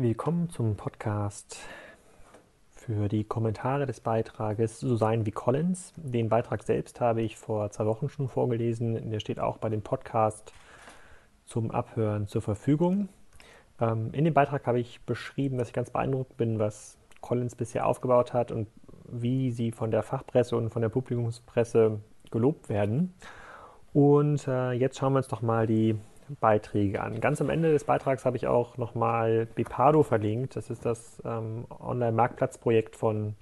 Willkommen zum Podcast für die Kommentare des Beitrages So sein wie Collins. Den Beitrag selbst habe ich vor zwei Wochen schon vorgelesen. Der steht auch bei dem Podcast zum Abhören zur Verfügung. Ähm, in dem Beitrag habe ich beschrieben, dass ich ganz beeindruckt bin, was Collins bisher aufgebaut hat und wie sie von der Fachpresse und von der Publikumspresse gelobt werden. Und äh, jetzt schauen wir uns doch mal die Beiträge an. Ganz am Ende des Beitrags habe ich auch nochmal Bepado verlinkt. Das ist das ähm, Online-Marktplatzprojekt von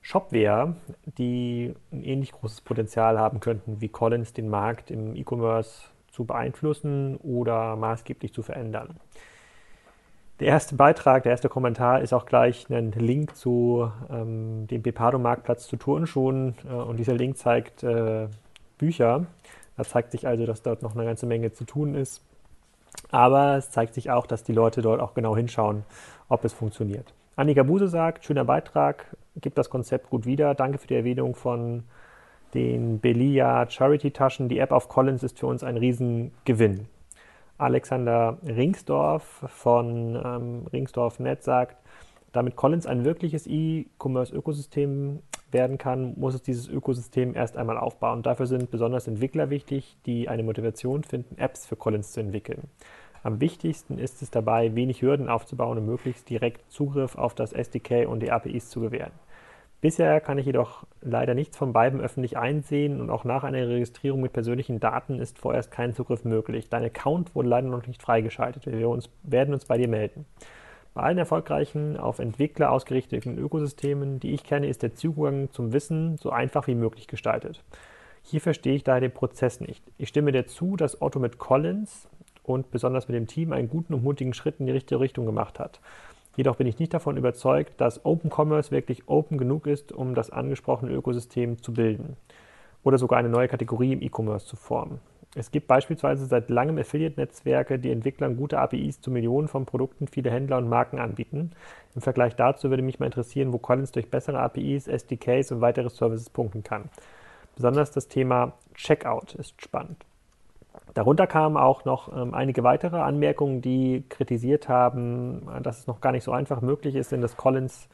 Shopware, die ein ähnlich großes Potenzial haben könnten wie Collins, den Markt im E-Commerce zu beeinflussen oder maßgeblich zu verändern. Der erste Beitrag, der erste Kommentar ist auch gleich ein Link zu ähm, dem Bepado-Marktplatz zu Turnschuhen äh, und dieser Link zeigt äh, Bücher da zeigt sich also, dass dort noch eine ganze Menge zu tun ist. Aber es zeigt sich auch, dass die Leute dort auch genau hinschauen, ob es funktioniert. Annika Buse sagt, schöner Beitrag, gibt das Konzept gut wieder. Danke für die Erwähnung von den Belia Charity Taschen. Die App auf Collins ist für uns ein Riesengewinn. Alexander Ringsdorf von ähm, Ringsdorf.net sagt, damit Collins ein wirkliches E-Commerce-Ökosystem werden kann, muss es dieses Ökosystem erst einmal aufbauen. Dafür sind besonders Entwickler wichtig, die eine Motivation finden, Apps für Collins zu entwickeln. Am wichtigsten ist es dabei, wenig Hürden aufzubauen und möglichst direkt Zugriff auf das SDK und die APIs zu gewähren. Bisher kann ich jedoch leider nichts von beiden öffentlich einsehen und auch nach einer Registrierung mit persönlichen Daten ist vorerst kein Zugriff möglich. Dein Account wurde leider noch nicht freigeschaltet. Wir uns, werden uns bei dir melden. Bei allen erfolgreichen, auf Entwickler ausgerichteten Ökosystemen, die ich kenne, ist der Zugang zum Wissen so einfach wie möglich gestaltet. Hier verstehe ich daher den Prozess nicht. Ich stimme dir zu, dass Otto mit Collins und besonders mit dem Team einen guten und mutigen Schritt in die richtige Richtung gemacht hat. Jedoch bin ich nicht davon überzeugt, dass Open Commerce wirklich open genug ist, um das angesprochene Ökosystem zu bilden oder sogar eine neue Kategorie im E-Commerce zu formen. Es gibt beispielsweise seit langem Affiliate-Netzwerke, die Entwicklern gute APIs zu Millionen von Produkten viele Händler und Marken anbieten. Im Vergleich dazu würde mich mal interessieren, wo Collins durch bessere APIs, SDKs und weitere Services punkten kann. Besonders das Thema Checkout ist spannend. Darunter kamen auch noch ähm, einige weitere Anmerkungen, die kritisiert haben, dass es noch gar nicht so einfach möglich ist, in das Collins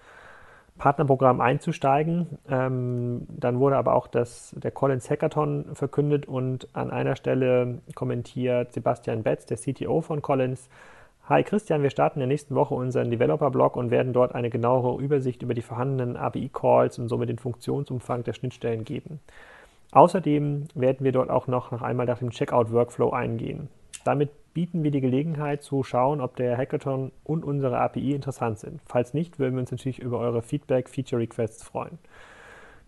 Partnerprogramm einzusteigen. Ähm, dann wurde aber auch das, der Collins Hackathon verkündet und an einer Stelle kommentiert Sebastian Betz, der CTO von Collins, Hi Christian, wir starten in der nächsten Woche unseren Developer-Blog und werden dort eine genauere Übersicht über die vorhandenen API-Calls und somit den Funktionsumfang der Schnittstellen geben. Außerdem werden wir dort auch noch einmal nach dem Checkout-Workflow eingehen. Damit bieten wir die Gelegenheit zu schauen, ob der Hackathon und unsere API interessant sind. Falls nicht, würden wir uns natürlich über eure Feedback, Feature Requests freuen.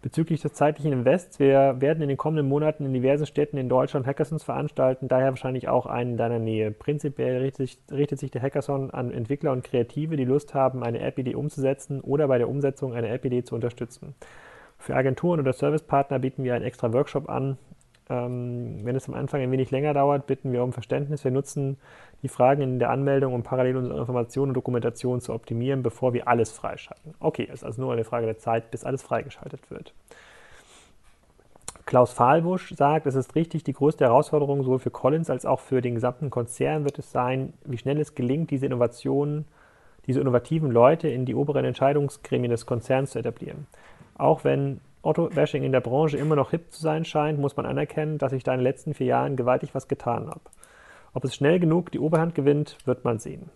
Bezüglich des zeitlichen Invests, wir werden in den kommenden Monaten in diversen Städten in Deutschland Hackathons veranstalten, daher wahrscheinlich auch einen in deiner Nähe. Prinzipiell richtet sich, richtet sich der Hackathon an Entwickler und Kreative, die Lust haben, eine App-Idee umzusetzen oder bei der Umsetzung eine App-Idee zu unterstützen. Für Agenturen oder Servicepartner bieten wir einen extra Workshop an, ähm, wenn es am Anfang ein wenig länger dauert, bitten wir um Verständnis. Wir nutzen die Fragen in der Anmeldung, um parallel unsere Informationen und Dokumentation zu optimieren, bevor wir alles freischalten. Okay, es ist also nur eine Frage der Zeit, bis alles freigeschaltet wird. Klaus Fahlbusch sagt, es ist richtig, die größte Herausforderung sowohl für Collins als auch für den gesamten Konzern wird es sein, wie schnell es gelingt, diese Innovationen, diese innovativen Leute in die oberen Entscheidungsgremien des Konzerns zu etablieren. Auch wenn Otto-Bashing in der Branche immer noch hip zu sein scheint, muss man anerkennen, dass ich da in den letzten vier Jahren gewaltig was getan habe. Ob es schnell genug die Oberhand gewinnt, wird man sehen.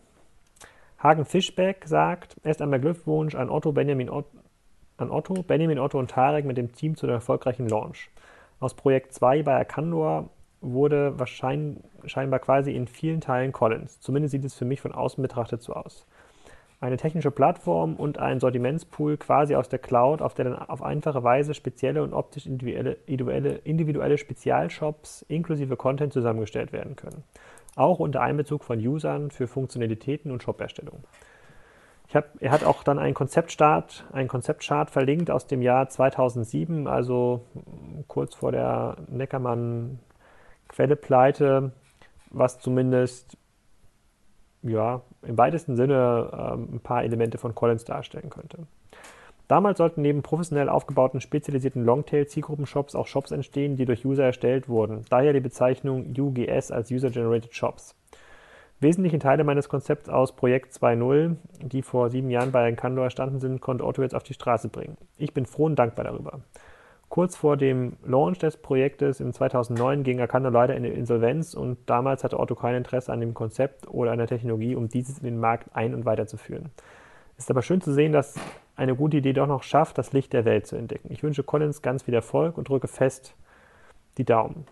Hagen Fischbeck sagt, erst einmal Glückwunsch an Otto, Benjamin, Otto, an Otto, Benjamin Otto und Tarek mit dem Team zu der erfolgreichen Launch. Aus Projekt 2 bei Arcandor wurde wahrscheinlich scheinbar quasi in vielen Teilen Collins. Zumindest sieht es für mich von außen betrachtet so aus eine technische Plattform und ein Sortimentspool quasi aus der Cloud, auf der dann auf einfache Weise spezielle und optisch individuelle, individuelle, Spezialshops inklusive Content zusammengestellt werden können. Auch unter Einbezug von Usern für Funktionalitäten und Shop-Erstellung. Er hat auch dann einen Konzeptstart, einen Konzeptchart verlinkt aus dem Jahr 2007, also kurz vor der Neckermann-Quellepleite, was zumindest ja, im weitesten Sinne ähm, ein paar Elemente von Collins darstellen könnte. Damals sollten neben professionell aufgebauten spezialisierten Longtail-Zielgruppen-Shops auch Shops entstehen, die durch User erstellt wurden. Daher die Bezeichnung UGS als User-Generated Shops. Wesentliche Teile meines Konzepts aus Projekt 2.0, die vor sieben Jahren bei Encandor entstanden sind, konnte Otto jetzt auf die Straße bringen. Ich bin froh und dankbar darüber. Kurz vor dem Launch des Projektes im 2009 ging Acando leider in die Insolvenz und damals hatte Otto kein Interesse an dem Konzept oder an der Technologie, um dieses in den Markt ein- und weiterzuführen. Es ist aber schön zu sehen, dass eine gute Idee doch noch schafft, das Licht der Welt zu entdecken. Ich wünsche Collins ganz viel Erfolg und drücke fest die Daumen.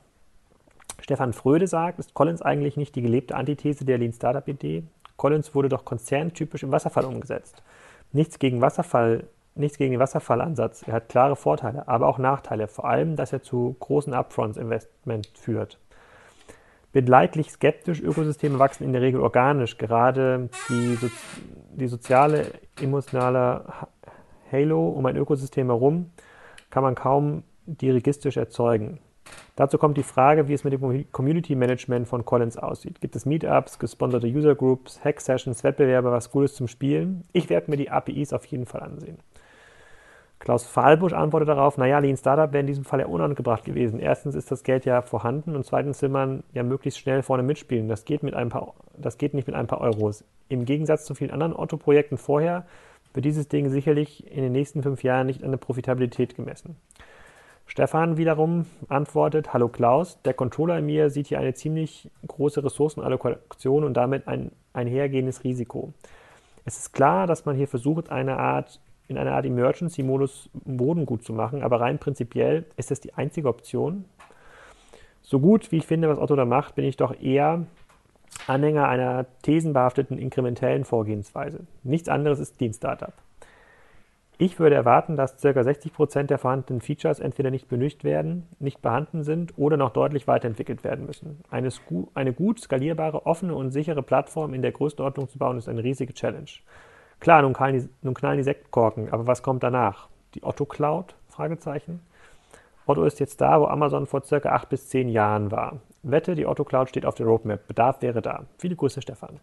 Stefan Fröde sagt, ist Collins eigentlich nicht die gelebte Antithese der Lean Startup Idee? Collins wurde doch konzerntypisch im Wasserfall umgesetzt. Nichts gegen Wasserfall nichts gegen den Wasserfallansatz. Er hat klare Vorteile, aber auch Nachteile, vor allem, dass er zu großen Upfront-Investment führt. Bin leidlich skeptisch, Ökosysteme wachsen in der Regel organisch. Gerade die, so die soziale, emotionale Halo um ein Ökosystem herum kann man kaum dirigistisch erzeugen. Dazu kommt die Frage, wie es mit dem Community Management von Collins aussieht. Gibt es Meetups, gesponserte User Groups, Hack Sessions, Wettbewerbe, was Gutes zum Spielen? Ich werde mir die APIs auf jeden Fall ansehen. Klaus Fahlbusch antwortet darauf, naja, Lean Startup wäre in diesem Fall ja unangebracht gewesen. Erstens ist das Geld ja vorhanden und zweitens will man ja möglichst schnell vorne mitspielen. Das geht, mit ein paar, das geht nicht mit ein paar Euros. Im Gegensatz zu vielen anderen Otto-Projekten vorher wird dieses Ding sicherlich in den nächsten fünf Jahren nicht an der Profitabilität gemessen. Stefan wiederum antwortet, hallo Klaus, der Controller in mir sieht hier eine ziemlich große Ressourcenallokation und damit ein einhergehendes Risiko. Es ist klar, dass man hier versucht, eine Art in einer Art Emergency-Modus Boden gut zu machen, aber rein prinzipiell ist das die einzige Option. So gut wie ich finde, was Otto da macht, bin ich doch eher Anhänger einer thesenbehafteten inkrementellen Vorgehensweise. Nichts anderes ist Lean Startup. Ich würde erwarten, dass ca. 60% der vorhandenen Features entweder nicht benötigt werden, nicht vorhanden sind oder noch deutlich weiterentwickelt werden müssen. Eine, eine gut skalierbare, offene und sichere Plattform in der Größenordnung zu bauen, ist eine riesige Challenge. Klar, nun knallen, die, nun knallen die Sektkorken, aber was kommt danach? Die Otto Cloud? Fragezeichen. Otto ist jetzt da, wo Amazon vor circa acht bis zehn Jahren war. Wette, die Otto Cloud steht auf der Roadmap. Bedarf wäre da. Viele Grüße, Stefan.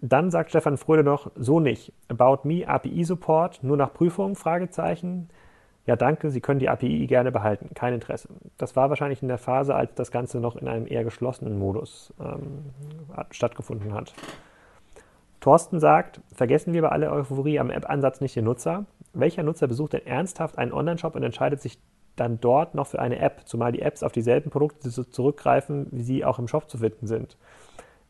Dann sagt Stefan Fröde noch, so nicht. About Me API Support, nur nach Prüfung? Fragezeichen ja danke, Sie können die API gerne behalten, kein Interesse. Das war wahrscheinlich in der Phase, als das Ganze noch in einem eher geschlossenen Modus ähm, stattgefunden hat. Thorsten sagt, vergessen wir bei aller Euphorie am App-Ansatz nicht den Nutzer. Welcher Nutzer besucht denn ernsthaft einen Online-Shop und entscheidet sich dann dort noch für eine App, zumal die Apps auf dieselben Produkte zurückgreifen, wie sie auch im Shop zu finden sind?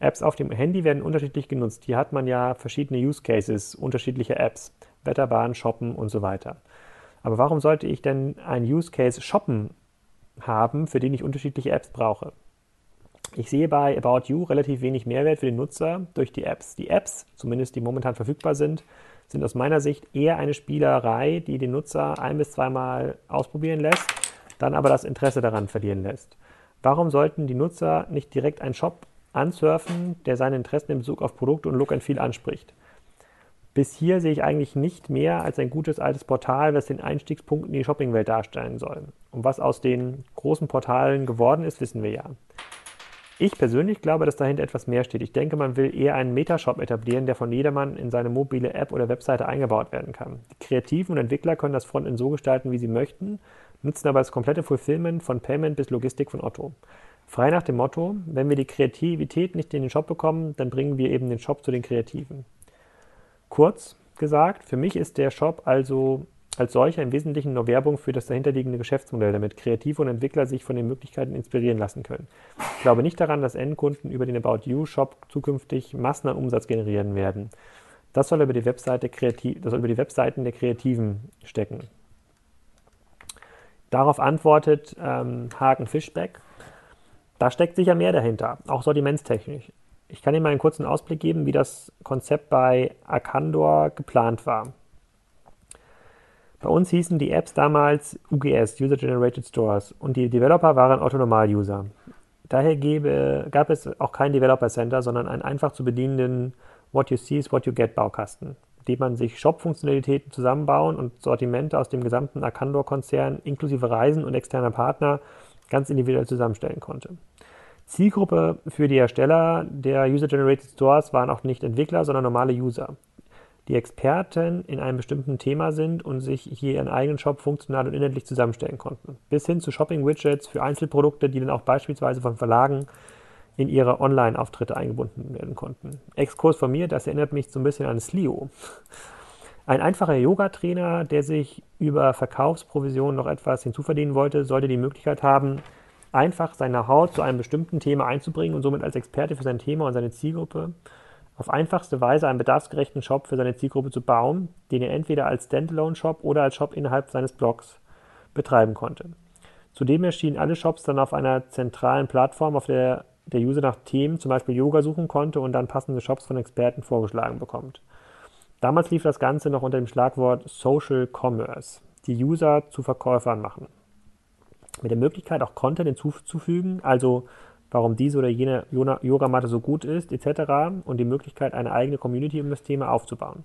Apps auf dem Handy werden unterschiedlich genutzt. Hier hat man ja verschiedene Use Cases, unterschiedliche Apps, Wetterbahn, Shoppen und so weiter. Aber warum sollte ich denn einen Use Case shoppen haben, für den ich unterschiedliche Apps brauche? Ich sehe bei About You relativ wenig Mehrwert für den Nutzer durch die Apps. Die Apps, zumindest die momentan verfügbar sind, sind aus meiner Sicht eher eine Spielerei, die den Nutzer ein bis zweimal ausprobieren lässt, dann aber das Interesse daran verlieren lässt. Warum sollten die Nutzer nicht direkt einen Shop ansurfen, der seine Interessen in Bezug auf Produkte und Look and Feel anspricht? Bis hier sehe ich eigentlich nicht mehr als ein gutes altes Portal, das den Einstiegspunkt in die Shoppingwelt darstellen soll. Und was aus den großen Portalen geworden ist, wissen wir ja. Ich persönlich glaube, dass dahinter etwas mehr steht. Ich denke, man will eher einen Metashop etablieren, der von jedermann in seine mobile App oder Webseite eingebaut werden kann. Die Kreativen und Entwickler können das Frontend so gestalten, wie sie möchten, nutzen aber das komplette Fulfillment von Payment bis Logistik von Otto. Frei nach dem Motto, wenn wir die Kreativität nicht in den Shop bekommen, dann bringen wir eben den Shop zu den Kreativen. Kurz gesagt, für mich ist der Shop also als solcher im Wesentlichen nur Werbung für das dahinterliegende Geschäftsmodell, damit Kreative und Entwickler sich von den Möglichkeiten inspirieren lassen können. Ich glaube nicht daran, dass Endkunden über den About You Shop zukünftig Massen an Umsatz generieren werden. Das soll über die, Webseite kreativ, das soll über die Webseiten der Kreativen stecken. Darauf antwortet ähm, Hagen Fischbeck. Da steckt sicher mehr dahinter, auch sortimentstechnisch. Ich kann Ihnen mal einen kurzen Ausblick geben, wie das Konzept bei Arcandor geplant war. Bei uns hießen die Apps damals UGS, User Generated Stores, und die Developer waren Otto-Normal-User. Daher gäbe, gab es auch kein Developer Center, sondern einen einfach zu bedienenden What You See is What You Get Baukasten, dem man sich Shop-Funktionalitäten zusammenbauen und Sortimente aus dem gesamten Arcandor-Konzern inklusive Reisen und externer Partner ganz individuell zusammenstellen konnte. Zielgruppe für die Ersteller der User-Generated Stores waren auch nicht Entwickler, sondern normale User. die Experten in einem bestimmten Thema sind und sich hier ihren eigenen Shop funktional und inhaltlich zusammenstellen konnten. Bis hin zu Shopping-Widgets für Einzelprodukte, die dann auch beispielsweise von Verlagen in ihre Online-Auftritte eingebunden werden konnten. Exkurs von mir, das erinnert mich so ein bisschen an Slio. Ein einfacher Yoga-Trainer, der sich über Verkaufsprovisionen noch etwas hinzuverdienen wollte, sollte die Möglichkeit haben, einfach seine Haut zu einem bestimmten Thema einzubringen und somit als Experte für sein Thema und seine Zielgruppe auf einfachste Weise einen bedarfsgerechten Shop für seine Zielgruppe zu bauen, den er entweder als Standalone-Shop oder als Shop innerhalb seines Blogs betreiben konnte. Zudem erschienen alle Shops dann auf einer zentralen Plattform, auf der der User nach Themen, zum Beispiel Yoga, suchen konnte und dann passende Shops von Experten vorgeschlagen bekommt. Damals lief das Ganze noch unter dem Schlagwort Social Commerce, die User zu Verkäufern machen. Mit der Möglichkeit auch Content hinzuzufügen, also warum diese oder jene Yogamatte so gut ist, etc. und die Möglichkeit, eine eigene Community um das Thema aufzubauen.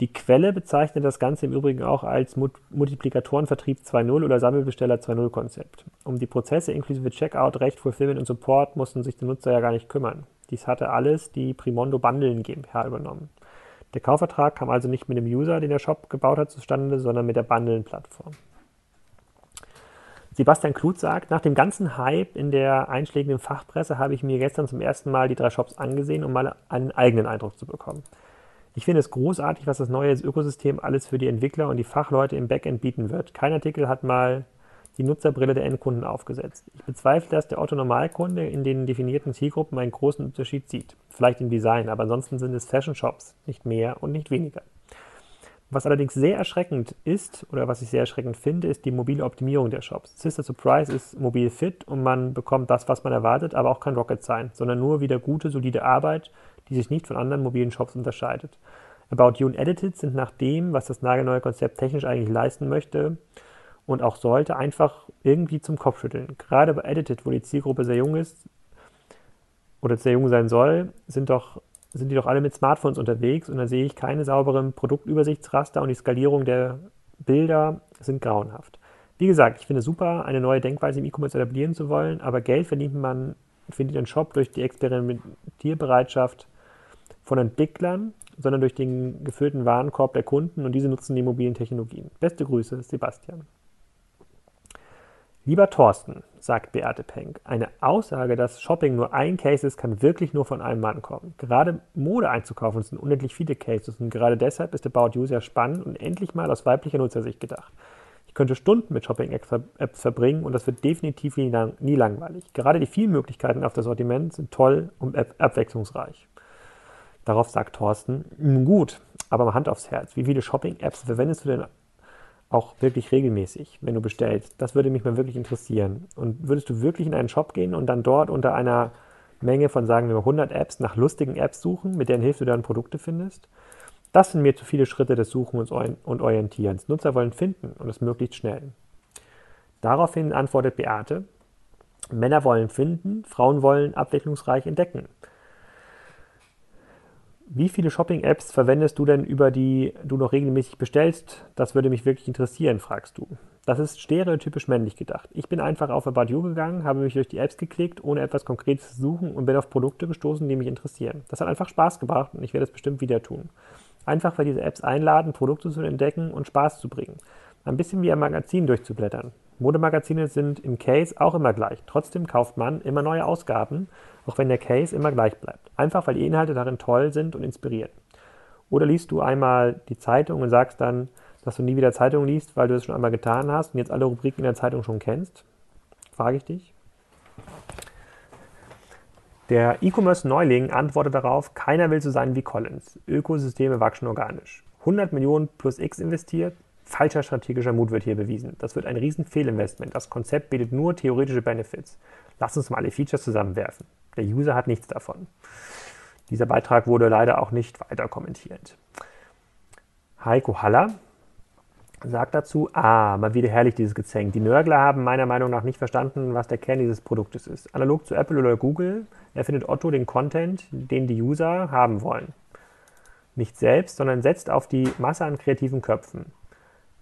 Die Quelle bezeichnet das Ganze im Übrigen auch als Multiplikatorenvertrieb 2.0 oder Sammelbesteller 2.0 Konzept. Um die Prozesse inklusive Checkout, Recht, Fulfillment und Support mussten sich die Nutzer ja gar nicht kümmern. Dies hatte alles die Primondo Bundeln GmbH übernommen. Der Kaufvertrag kam also nicht mit dem User, den der Shop gebaut hat, zustande, sondern mit der Bundeln-Plattform. Sebastian Kluth sagt, nach dem ganzen Hype in der einschlägigen Fachpresse habe ich mir gestern zum ersten Mal die drei Shops angesehen, um mal einen eigenen Eindruck zu bekommen. Ich finde es großartig, was das neue Ökosystem alles für die Entwickler und die Fachleute im Backend bieten wird. Kein Artikel hat mal die Nutzerbrille der Endkunden aufgesetzt. Ich bezweifle, dass der Otto-Normalkunde in den definierten Zielgruppen einen großen Unterschied sieht. Vielleicht im Design, aber ansonsten sind es Fashion-Shops, nicht mehr und nicht weniger. Was allerdings sehr erschreckend ist, oder was ich sehr erschreckend finde, ist die mobile Optimierung der Shops. Sister Surprise ist mobil fit und man bekommt das, was man erwartet, aber auch kein Rocket Science, sondern nur wieder gute, solide Arbeit, die sich nicht von anderen mobilen Shops unterscheidet. About You und Edited sind nach dem, was das nagelneue Konzept technisch eigentlich leisten möchte und auch sollte, einfach irgendwie zum Kopfschütteln. Gerade bei Edited, wo die Zielgruppe sehr jung ist oder sehr jung sein soll, sind doch sind die doch alle mit Smartphones unterwegs und da sehe ich keine sauberen Produktübersichtsraster und die Skalierung der Bilder sind grauenhaft. Wie gesagt, ich finde es super, eine neue Denkweise im E-Commerce etablieren zu wollen, aber Geld verdient man, findet den Shop durch die Experimentierbereitschaft von Entwicklern, sondern durch den gefüllten Warenkorb der Kunden und diese nutzen die mobilen Technologien. Beste Grüße, Sebastian. Lieber Thorsten, sagt Beate Penck, eine Aussage, dass Shopping nur ein Case ist, kann wirklich nur von einem Mann kommen. Gerade Mode einzukaufen sind unendlich viele Cases und gerade deshalb ist About You sehr spannend und endlich mal aus weiblicher Nutzersicht gedacht. Ich könnte Stunden mit Shopping-Apps verbringen und das wird definitiv nie, lang, nie langweilig. Gerade die vielen Möglichkeiten auf das Sortiment sind toll und abwechslungsreich. Darauf sagt Thorsten, gut, aber mal Hand aufs Herz, wie viele Shopping-Apps verwendest du denn auch wirklich regelmäßig, wenn du bestellst? Das würde mich mal wirklich interessieren. Und würdest du wirklich in einen Shop gehen und dann dort unter einer Menge von, sagen wir mal, 100 Apps nach lustigen Apps suchen, mit deren Hilfe du dann Produkte findest? Das sind mir zu viele Schritte des Suchens und Orientierens. Nutzer wollen finden und es möglichst schnell. Daraufhin antwortet Beate, Männer wollen finden, Frauen wollen abwechslungsreich entdecken. Wie viele Shopping-Apps verwendest du denn, über die du noch regelmäßig bestellst? Das würde mich wirklich interessieren, fragst du. Das ist stereotypisch männlich gedacht. Ich bin einfach auf About You gegangen, habe mich durch die Apps geklickt, ohne etwas Konkretes zu suchen und bin auf Produkte gestoßen, die mich interessieren. Das hat einfach Spaß gebracht und ich werde es bestimmt wieder tun. Einfach weil diese Apps einladen, Produkte zu entdecken und Spaß zu bringen. Ein bisschen wie ein Magazin durchzublättern. Modemagazine sind im Case auch immer gleich. Trotzdem kauft man immer neue Ausgaben auch wenn der Case immer gleich bleibt. Einfach weil die Inhalte darin toll sind und inspirieren. Oder liest du einmal die Zeitung und sagst dann, dass du nie wieder Zeitung liest, weil du es schon einmal getan hast und jetzt alle Rubriken in der Zeitung schon kennst? Frage ich dich. Der E-Commerce-Neuling antwortet darauf, keiner will so sein wie Collins. Ökosysteme wachsen organisch. 100 Millionen plus X investiert, falscher strategischer Mut wird hier bewiesen. Das wird ein riesen Fehlinvestment. Das Konzept bietet nur theoretische Benefits. Lass uns mal alle Features zusammenwerfen. Der User hat nichts davon. Dieser Beitrag wurde leider auch nicht weiter kommentiert. Heiko Haller sagt dazu, ah, mal wieder herrlich dieses Gezänk. Die Nörgler haben meiner Meinung nach nicht verstanden, was der Kern dieses Produktes ist. Analog zu Apple oder Google erfindet Otto den Content, den die User haben wollen. Nicht selbst, sondern setzt auf die Masse an kreativen Köpfen.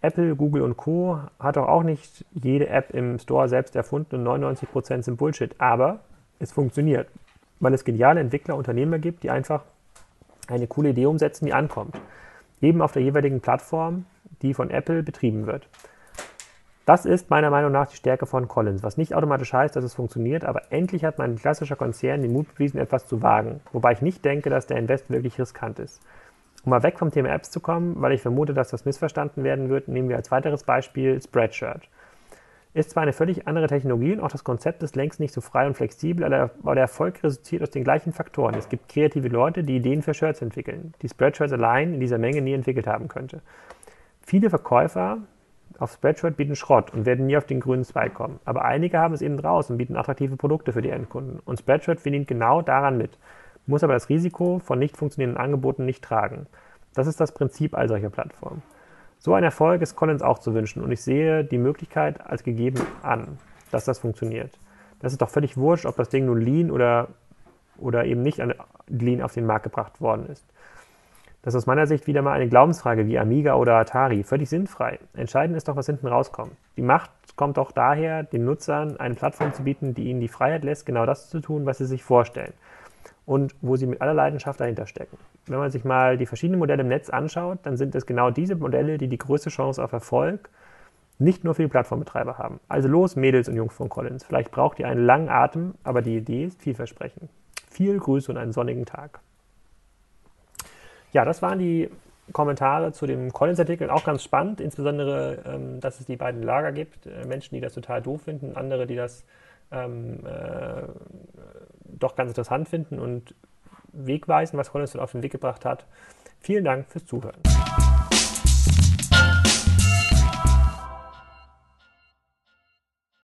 Apple, Google und Co. hat doch auch nicht jede App im Store selbst erfunden und 99% sind Bullshit. Aber es funktioniert, weil es geniale Entwickler, Unternehmer gibt, die einfach eine coole Idee umsetzen, die ankommt. Eben auf der jeweiligen Plattform, die von Apple betrieben wird. Das ist meiner Meinung nach die Stärke von Collins, was nicht automatisch heißt, dass es funktioniert, aber endlich hat mein klassischer Konzern den Mut bewiesen, etwas zu wagen, wobei ich nicht denke, dass der Invest wirklich riskant ist. Um mal weg vom Thema Apps zu kommen, weil ich vermute, dass das missverstanden werden wird, nehmen wir als weiteres Beispiel Spreadshirt. Ist zwar eine völlig andere Technologie und auch das Konzept ist längst nicht so frei und flexibel, aber der Erfolg resultiert aus den gleichen Faktoren. Es gibt kreative Leute, die Ideen für Shirts entwickeln, die Spreadshirts allein in dieser Menge nie entwickelt haben könnte. Viele Verkäufer auf Spreadshirt bieten Schrott und werden nie auf den grünen Zweig kommen. Aber einige haben es eben draus und bieten attraktive Produkte für die Endkunden. Und Spreadshirt verdient genau daran mit, muss aber das Risiko von nicht funktionierenden Angeboten nicht tragen. Das ist das Prinzip all solcher Plattformen. So ein Erfolg ist Collins auch zu wünschen und ich sehe die Möglichkeit als gegeben an, dass das funktioniert. Das ist doch völlig wurscht, ob das Ding nun Lean oder, oder eben nicht an Lean auf den Markt gebracht worden ist. Das ist aus meiner Sicht wieder mal eine Glaubensfrage wie Amiga oder Atari, völlig sinnfrei. Entscheidend ist doch, was hinten rauskommt. Die Macht kommt doch daher, den Nutzern eine Plattform zu bieten, die ihnen die Freiheit lässt, genau das zu tun, was sie sich vorstellen und wo sie mit aller Leidenschaft dahinter stecken. Wenn man sich mal die verschiedenen Modelle im Netz anschaut, dann sind es genau diese Modelle, die die größte Chance auf Erfolg nicht nur für die Plattformbetreiber haben. Also los, Mädels und Jungs von Collins. Vielleicht braucht ihr einen langen Atem, aber die Idee ist vielversprechend. Viel Grüße und einen sonnigen Tag. Ja, das waren die Kommentare zu dem Collins-Artikel. Auch ganz spannend, insbesondere, ähm, dass es die beiden Lager gibt. Äh, Menschen, die das total doof finden, andere, die das ähm, äh, doch ganz interessant finden und wegweisen, was Collins auf den Weg gebracht hat. Vielen Dank fürs Zuhören.